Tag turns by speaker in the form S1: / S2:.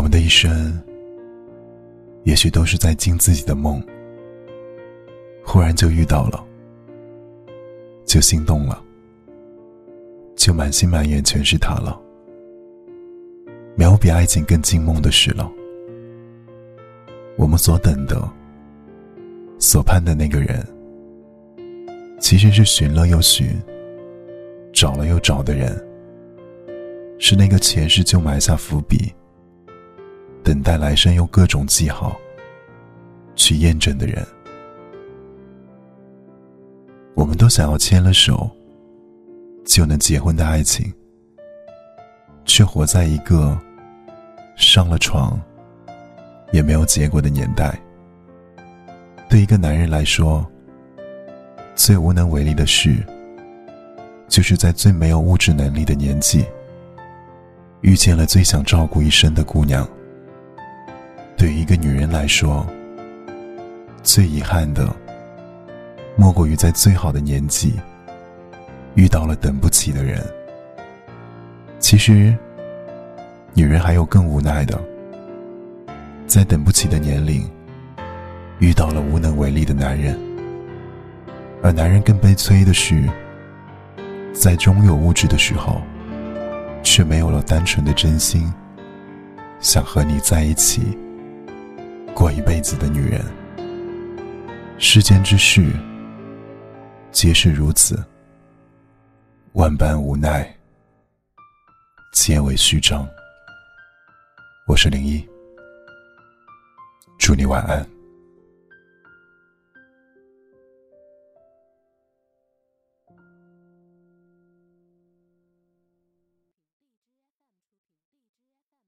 S1: 我们的一生，也许都是在惊自己的梦，忽然就遇到了，就心动了，就满心满眼全是他了。没有比爱情更惊梦的事了。我们所等的、所盼的那个人，其实是寻了又寻、找了又找的人，是那个前世就埋下伏笔。等待来生，用各种记号去验证的人，我们都想要牵了手就能结婚的爱情，却活在一个上了床也没有结果的年代。对一个男人来说，最无能为力的事，就是在最没有物质能力的年纪，遇见了最想照顾一生的姑娘。对于一个女人来说，最遗憾的，莫过于在最好的年纪，遇到了等不起的人。其实，女人还有更无奈的，在等不起的年龄，遇到了无能为力的男人。而男人更悲催的是，在拥有物质的时候，却没有了单纯的真心，想和你在一起。过一辈子的女人，世间之事皆是如此，万般无奈，皆为虚张。我是林一，祝你晚安。